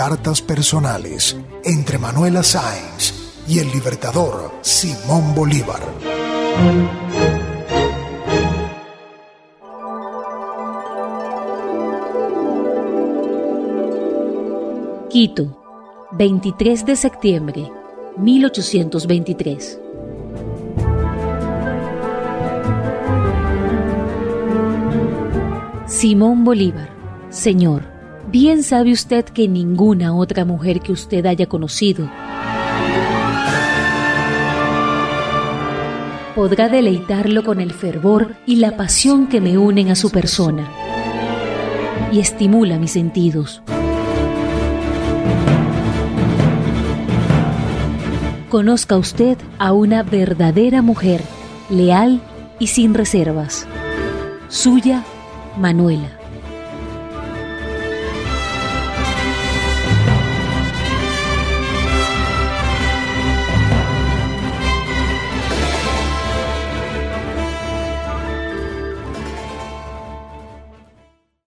cartas personales entre Manuela Sáenz y el libertador Simón Bolívar. Quito, 23 de septiembre, 1823. Simón Bolívar, Señor, bien sabe usted que ninguna otra mujer que usted haya conocido podrá deleitarlo con el fervor y la pasión que me unen a su persona y estimula mis sentidos. Conozca usted a una verdadera mujer, leal y sin reservas. Suya, Manuela.